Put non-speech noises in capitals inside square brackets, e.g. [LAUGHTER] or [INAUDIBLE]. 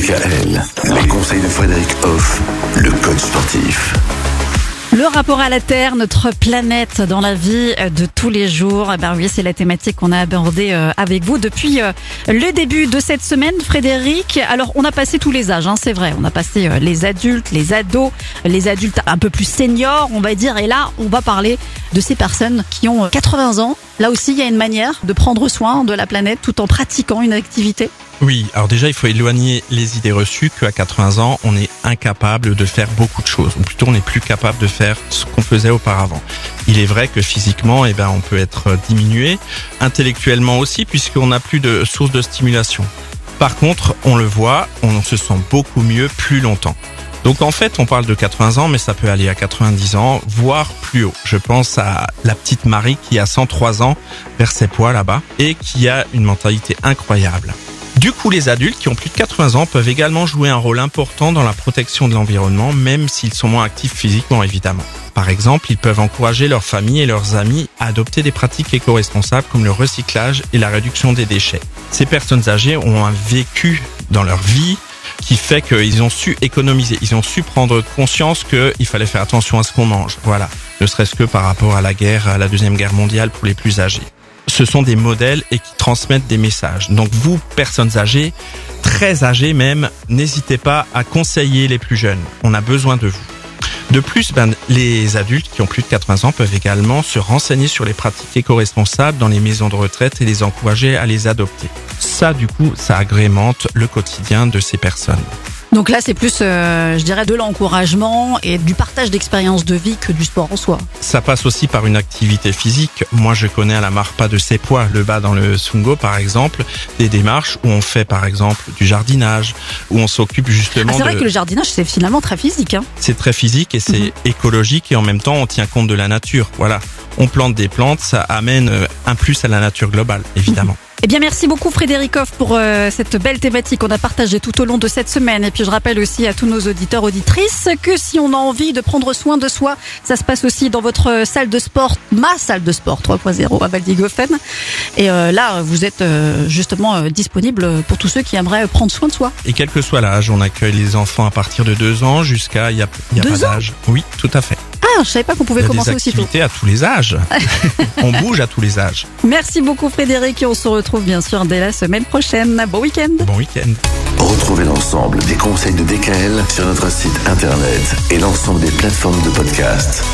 DKL, les conseils de Frédéric Hoff, le coach sportif. Le rapport à la Terre, notre planète dans la vie de tous les jours. Eh Ben oui, c'est la thématique qu'on a abordée euh, avec vous depuis euh, le début de cette semaine, Frédéric. Alors, on a passé tous les âges, hein, c'est vrai. On a passé euh, les adultes, les ados, les adultes un peu plus seniors, on va dire. Et là, on va parler de ces personnes qui ont 80 ans. Là aussi, il y a une manière de prendre soin de la planète tout en pratiquant une activité. Oui, alors déjà, il faut éloigner les idées reçues qu'à 80 ans, on est incapable de faire beaucoup de choses, ou plutôt on n'est plus capable de faire ce qu'on faisait auparavant. Il est vrai que physiquement, eh ben, on peut être diminué, intellectuellement aussi, puisqu'on n'a plus de source de stimulation. Par contre, on le voit, on se sent beaucoup mieux plus longtemps. Donc en fait, on parle de 80 ans, mais ça peut aller à 90 ans, voire plus haut. Je pense à la petite Marie qui a 103 ans vers ses poids là-bas et qui a une mentalité incroyable. Du coup, les adultes qui ont plus de 80 ans peuvent également jouer un rôle important dans la protection de l'environnement, même s'ils sont moins actifs physiquement, évidemment. Par exemple, ils peuvent encourager leur famille et leurs amis à adopter des pratiques éco-responsables comme le recyclage et la réduction des déchets. Ces personnes âgées ont un vécu dans leur vie qui fait qu'ils ont su économiser, ils ont su prendre conscience qu'il fallait faire attention à ce qu'on mange. Voilà, ne serait-ce que par rapport à la guerre, à la deuxième guerre mondiale pour les plus âgés ce sont des modèles et qui transmettent des messages. Donc vous, personnes âgées, très âgées même, n'hésitez pas à conseiller les plus jeunes. On a besoin de vous. De plus, ben, les adultes qui ont plus de 80 ans peuvent également se renseigner sur les pratiques éco-responsables dans les maisons de retraite et les encourager à les adopter. Ça, du coup, ça agrémente le quotidien de ces personnes. Donc là, c'est plus, euh, je dirais, de l'encouragement et du partage d'expériences de vie que du sport en soi. Ça passe aussi par une activité physique. Moi, je connais à la Marpa de ses poids, le bas dans le Sungo, par exemple, des démarches où on fait, par exemple, du jardinage, où on s'occupe justement. Ah, c'est vrai de... que le jardinage, c'est finalement très physique. Hein. C'est très physique et c'est Mhm. écologique et en même temps, on tient compte de la nature. Voilà. On plante des plantes, ça amène euh, un plus à la nature globale, évidemment. Eh bien, merci beaucoup Frédéric Hoff pour euh, cette belle thématique qu'on a partagée tout au long de cette semaine. Et puis, je rappelle aussi à tous nos auditeurs, auditrices, que si on a envie de prendre soin de soi, ça se passe aussi dans votre salle de sport, ma salle de sport 3.0 à Valdigofen. Et euh, là, vous êtes euh, justement euh, disponible pour tous ceux qui aimeraient prendre soin de soi. Et quel que soit l'âge, on accueille les enfants à partir de deux ans jusqu'à il y a, y a Deux pas d'âge. Oui, tout à fait. Ah, je savais pas qu'on pouvait Il y a commencer des aussitôt. activités à tous les âges. [LAUGHS] on bouge à tous les âges. Merci beaucoup Frédéric et on se retrouve bien sûr dès la semaine prochaine. Bon week-end. Bon week-end. Retrouvez l'ensemble des conseils de DKL sur notre site internet et l'ensemble des plateformes de podcast.